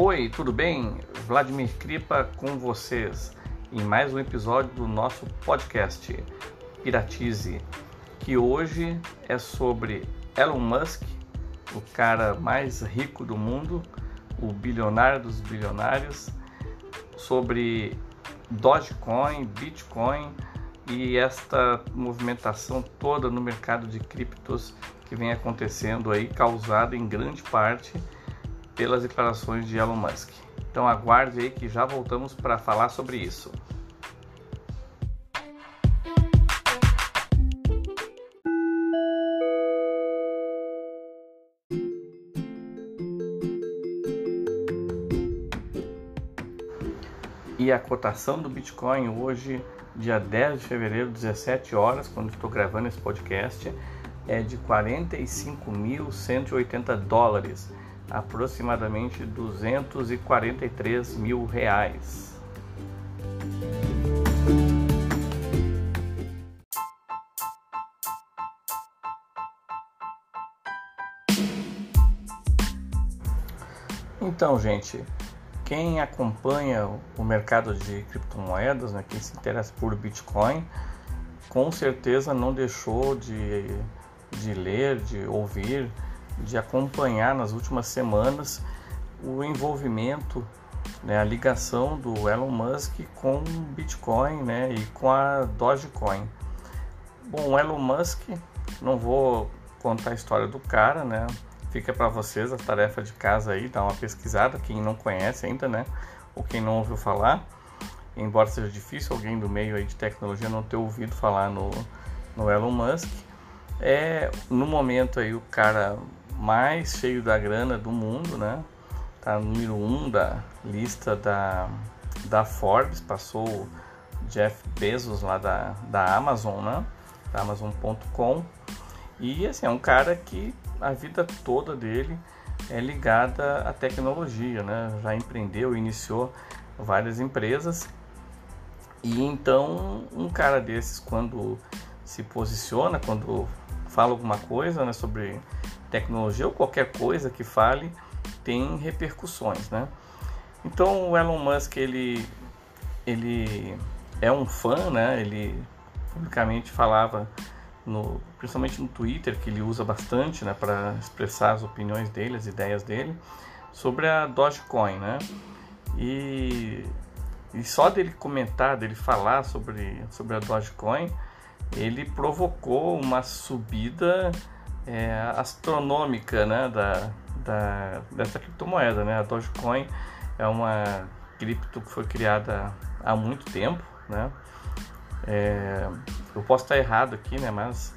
Oi, tudo bem? Vladimir Kripa com vocês em mais um episódio do nosso podcast Piratize, que hoje é sobre Elon Musk, o cara mais rico do mundo, o bilionário dos bilionários, sobre Dogecoin, Bitcoin e esta movimentação toda no mercado de criptos que vem acontecendo aí, causada em grande parte pelas declarações de Elon Musk. Então aguarde aí que já voltamos para falar sobre isso. E a cotação do Bitcoin hoje, dia 10 de fevereiro, 17 horas, quando estou gravando esse podcast, é de 45.180 dólares aproximadamente 243 mil reais. Então, gente, quem acompanha o mercado de criptomoedas, né, quem se interessa por Bitcoin, com certeza não deixou de, de ler, de ouvir de acompanhar nas últimas semanas o envolvimento, né, a ligação do Elon Musk com Bitcoin né, e com a Dogecoin. Bom, Elon Musk, não vou contar a história do cara, né? Fica para vocês a tarefa de casa aí, dar uma pesquisada, quem não conhece ainda, né? Ou quem não ouviu falar. Embora seja difícil alguém do meio aí de tecnologia não ter ouvido falar no, no Elon Musk. É, no momento aí o cara mais cheio da grana do mundo, né? Tá número um da lista da, da Forbes, passou Jeff Bezos lá da, da Amazon, né? Da Amazon.com. E assim, é um cara que a vida toda dele é ligada à tecnologia, né? Já empreendeu, iniciou várias empresas. E então, um cara desses, quando se posiciona, quando fala alguma coisa né, sobre tecnologia ou qualquer coisa que fale tem repercussões, né? Então o Elon Musk ele ele é um fã, né? Ele publicamente falava no, principalmente no Twitter que ele usa bastante, né, para expressar as opiniões dele, as ideias dele sobre a Dogecoin, né? E, e só dele comentar, dele falar sobre sobre a Dogecoin, ele provocou uma subida é, astronômica né, da, da, dessa criptomoeda. Né? A Dogecoin é uma cripto que foi criada há muito tempo. Né? É, eu posso estar errado aqui, né, mas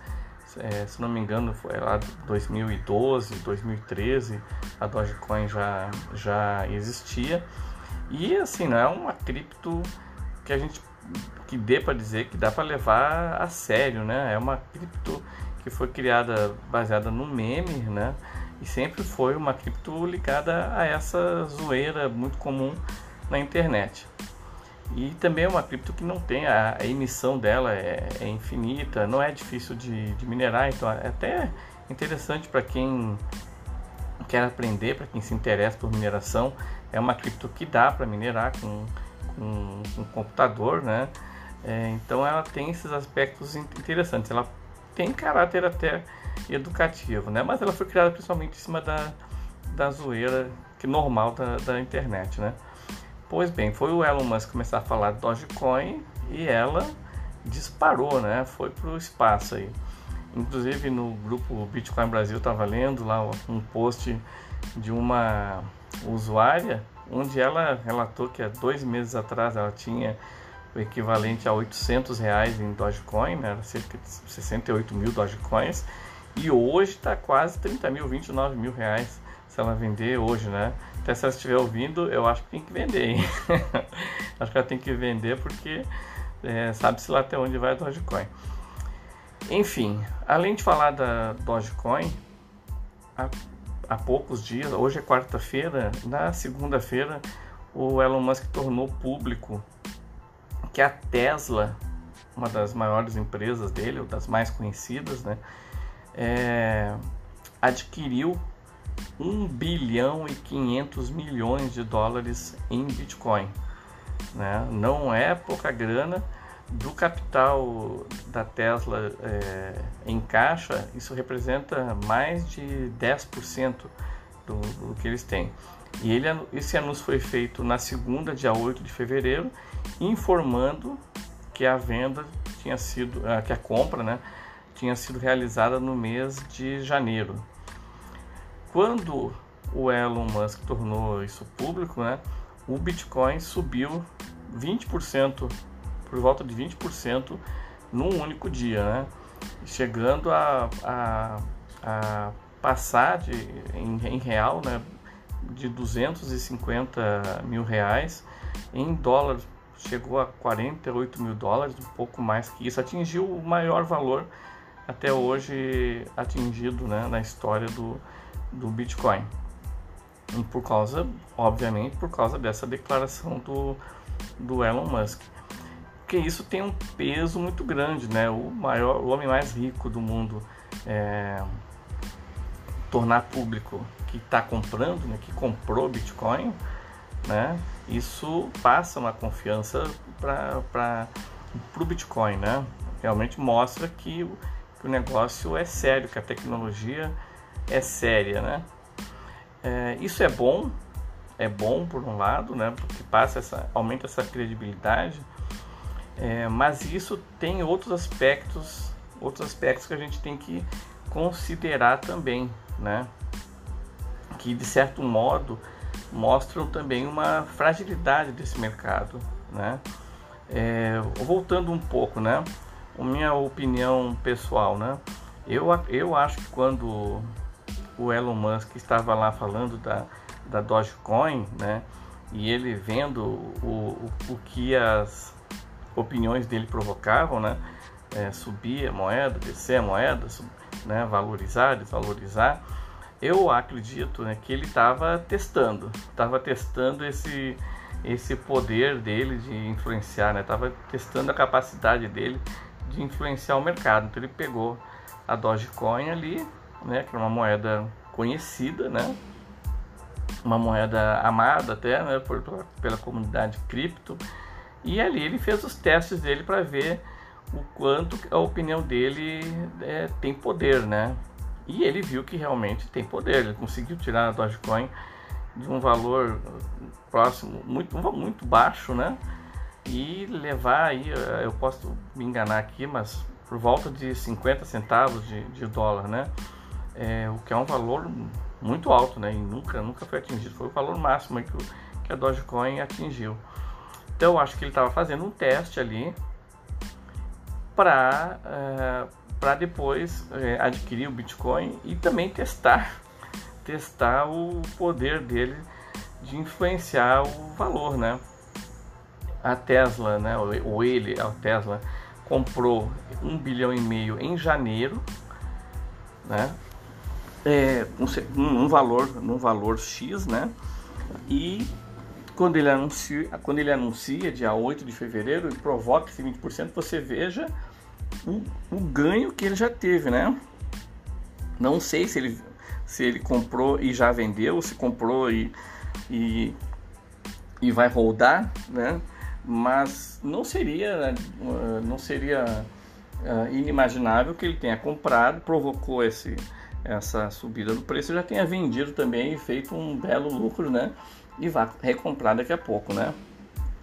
é, se não me engano foi lá 2012, 2013 a Dogecoin já, já existia. E assim, não é uma cripto que a gente que dê para dizer que dá para levar a sério, né? É uma cripto que foi criada baseada no meme, né? E sempre foi uma cripto ligada a essa zoeira muito comum na internet. E também é uma cripto que não tem, a, a emissão dela é, é, infinita, não é difícil de, de minerar, então é até interessante para quem quer aprender, para quem se interessa por mineração. É uma cripto que dá para minerar com, com computador, né? É, então ela tem esses aspectos interessantes. Ela tem caráter até educativo, né? Mas ela foi criada principalmente em cima da, da zoeira que normal da, da internet, né? Pois bem, foi o Elon Musk começar a falar Dogecoin e ela disparou, né? Foi pro espaço aí. Inclusive no grupo Bitcoin Brasil estava lendo lá um post de uma usuária onde ela relatou que há dois meses atrás ela tinha o equivalente a 800 reais em Dogecoin, né? Era cerca de 68 mil Dogecoins. E hoje está quase 30 mil, 29 mil reais se ela vender hoje, né? Até se ela estiver ouvindo, eu acho que tem que vender, hein? acho que ela tem que vender porque é, sabe-se lá até onde vai a Dogecoin. Enfim, além de falar da Dogecoin, há, há poucos dias, hoje é quarta-feira, na segunda-feira, o Elon Musk tornou público que a Tesla, uma das maiores empresas dele, ou das mais conhecidas, né, é, adquiriu 1 bilhão e 500 milhões de dólares em Bitcoin. Né? Não é pouca grana. Do capital da Tesla é, em caixa, isso representa mais de 10% do, do que eles têm. E ele, esse anúncio foi feito na segunda, dia 8 de fevereiro, informando que a venda tinha sido, ah, que a compra, né, tinha sido realizada no mês de janeiro. Quando o Elon Musk tornou isso público, né, o Bitcoin subiu 20%, por volta de 20% num único dia, né, chegando a, a, a passar de, em, em real, né, de 250 mil reais em dólares chegou a 48 mil dólares, um pouco mais que isso, atingiu o maior valor até hoje atingido né, na história do, do Bitcoin. E por causa, obviamente, por causa dessa declaração do, do Elon Musk. Porque isso tem um peso muito grande, né? O maior, o homem mais rico do mundo é, tornar público que está comprando, né, que comprou Bitcoin, né? Isso passa uma confiança para o Bitcoin, né? Realmente mostra que, que, o negócio é sério, que a tecnologia é séria, né? É, isso é bom, é bom por um lado, né? Porque passa essa, aumenta essa credibilidade, é, mas isso tem outros aspectos, outros aspectos que a gente tem que considerar também, né? Que de certo modo mostram também uma fragilidade desse mercado, né? É, voltando um pouco, né? A minha opinião pessoal, né? Eu, eu acho que quando o Elon Musk estava lá falando da, da Dogecoin, né? E ele vendo o, o, o que as opiniões dele provocavam, né? É, subir a moeda, descer a moeda, sub, né? valorizar, desvalorizar eu acredito né, que ele estava testando, estava testando esse, esse poder dele de influenciar, estava né, testando a capacidade dele de influenciar o mercado. Então ele pegou a Dogecoin ali, né, que é uma moeda conhecida, né, uma moeda amada até né, por, pela comunidade cripto, e ali ele fez os testes dele para ver o quanto a opinião dele é, tem poder, né? E ele viu que realmente tem poder, ele conseguiu tirar a Dogecoin de um valor próximo, muito, muito baixo, né? E levar aí, eh, eu posso me enganar aqui, mas por volta de 50 centavos de, de dólar, né? É, o que é um valor muito alto, né? E nunca, nunca foi atingido. Foi o valor máximo que, que a Dogecoin atingiu. Então acho que ele estava fazendo um teste ali para uh, eh, para depois é, adquirir o Bitcoin e também testar testar o poder dele de influenciar o valor, né? A Tesla, né? Ou ele, a Tesla comprou um bilhão e meio em janeiro, né? É, um, um valor, num valor X, né? E quando ele anuncia, quando ele anuncia dia 8 de fevereiro e provoca esse 20%, você veja o, o ganho que ele já teve, né? Não sei se ele, se ele comprou e já vendeu, se comprou e, e, e vai rodar, né? Mas não seria, não seria uh, inimaginável que ele tenha comprado, provocou esse, essa subida do preço, já tenha vendido também e feito um belo lucro, né? E vá recomprar daqui a pouco, né?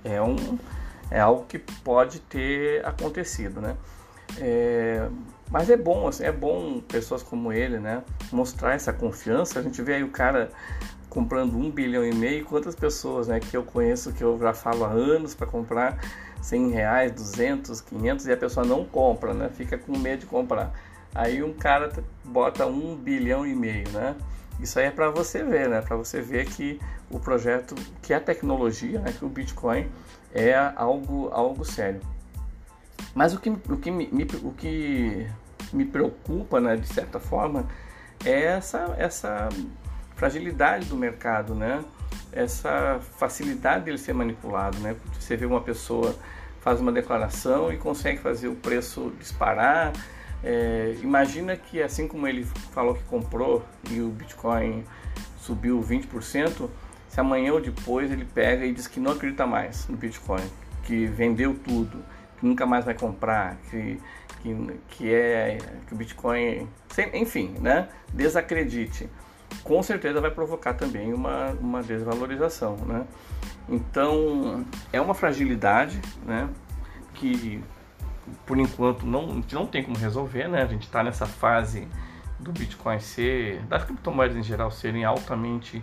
É, um, é algo que pode ter acontecido, né? É, mas é bom, assim, é bom pessoas como ele, né? Mostrar essa confiança. A gente vê aí o cara comprando um bilhão e meio. Quantas pessoas, né? Que eu conheço, que eu já falo há anos para comprar 100 reais, 200, 500 e a pessoa não compra, né? Fica com medo de comprar. Aí um cara bota um bilhão e meio, né? Isso aí é para você ver, né? Para você ver que o projeto, que a tecnologia, né? que o Bitcoin é algo, algo sério. Mas o que, o que, me, o que me preocupa, né, de certa forma, é essa, essa fragilidade do mercado, né? essa facilidade dele ser manipulado. Né? Você vê uma pessoa faz uma declaração e consegue fazer o preço disparar. É, imagina que assim como ele falou que comprou e o Bitcoin subiu 20%, se amanhã ou depois ele pega e diz que não acredita mais no Bitcoin, que vendeu tudo, que nunca mais vai comprar, que, que, que é que o Bitcoin, enfim, né? Desacredite. Com certeza vai provocar também uma, uma desvalorização, né? Então é uma fragilidade, né? Que por enquanto não, a gente não tem como resolver, né? A gente está nessa fase do Bitcoin ser, das criptomoedas em geral serem altamente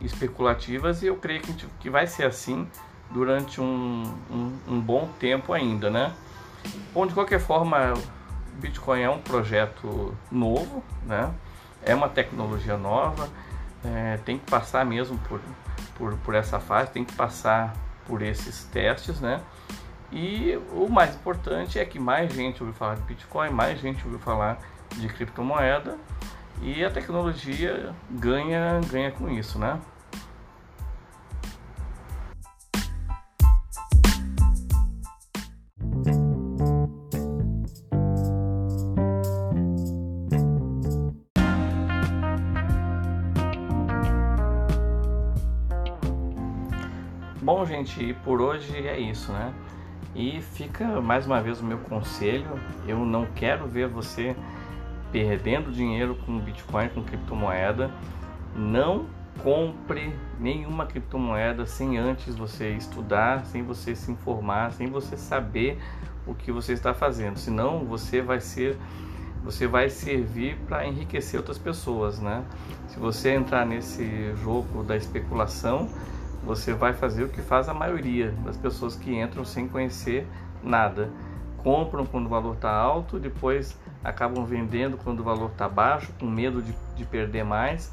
especulativas e eu creio que, gente, que vai ser assim durante um, um, um, bom tempo ainda, né? Bom, de qualquer forma, o Bitcoin é um projeto novo, né? É uma tecnologia nova, é, tem que passar mesmo por, por, por essa fase, tem que passar por esses testes, né? E o mais importante é que mais gente ouviu falar de Bitcoin, mais gente ouviu falar de criptomoeda e a tecnologia ganha, ganha com isso, né? Bom, gente, por hoje é isso, né? E fica mais uma vez o meu conselho: eu não quero ver você perdendo dinheiro com Bitcoin, com criptomoeda. Não compre nenhuma criptomoeda sem antes você estudar, sem você se informar, sem você saber o que você está fazendo. Senão você vai ser você vai servir para enriquecer outras pessoas, né? Se você entrar nesse jogo da especulação, você vai fazer o que faz a maioria das pessoas que entram sem conhecer nada. Compram quando o valor está alto, depois acabam vendendo quando o valor está baixo, com medo de, de perder mais.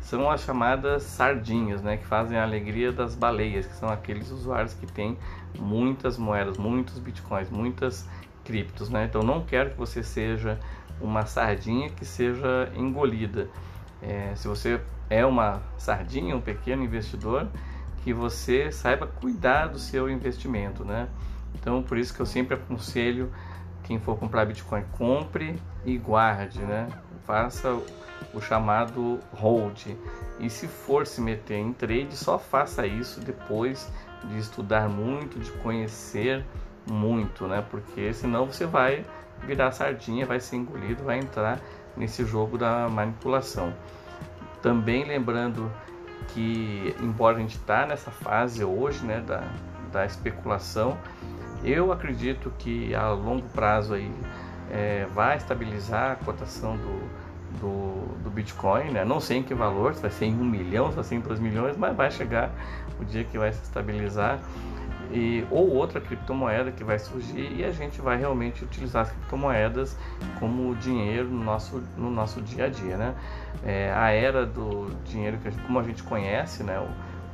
São as chamadas sardinhas, né, que fazem a alegria das baleias, que são aqueles usuários que têm muitas moedas, muitos bitcoins, muitas criptos. Né? Então não quero que você seja uma sardinha que seja engolida. É, se você é uma sardinha, um pequeno investidor, que você saiba cuidar do seu investimento, né? Então, por isso que eu sempre aconselho quem for comprar Bitcoin, compre e guarde, né? Faça o chamado hold. E se for se meter em trade, só faça isso depois de estudar muito, de conhecer muito, né? Porque senão você vai virar sardinha, vai ser engolido, vai entrar nesse jogo da manipulação. Também lembrando que, embora a gente está nessa fase hoje né, da, da especulação, eu acredito que a longo prazo aí, é, vai estabilizar a cotação do, do, do, Bitcoin, né? não sei em que valor, se vai ser em um milhão, se vai ser em dois milhões, mas vai chegar o dia que vai se estabilizar e, ou outra criptomoeda que vai surgir e a gente vai realmente utilizar as criptomoedas como dinheiro no nosso, no nosso dia a dia. Né? É, a era do dinheiro, que como a gente conhece, né?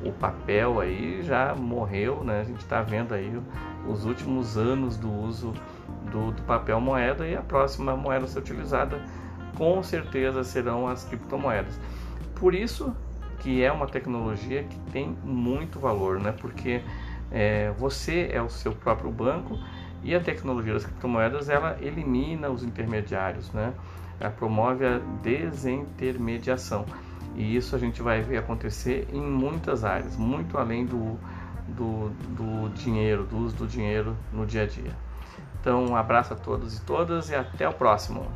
o, o papel aí já morreu, né? a gente está vendo aí os últimos anos do uso do, do papel moeda e a próxima moeda a ser utilizada com certeza serão as criptomoedas. Por isso que é uma tecnologia que tem muito valor, né? porque é, você é o seu próprio banco e a tecnologia das criptomoedas ela elimina os intermediários, né? Ela promove a desintermediação e isso a gente vai ver acontecer em muitas áreas, muito além do, do, do dinheiro, do uso do dinheiro no dia a dia. Então, um abraço a todos e todas e até o próximo.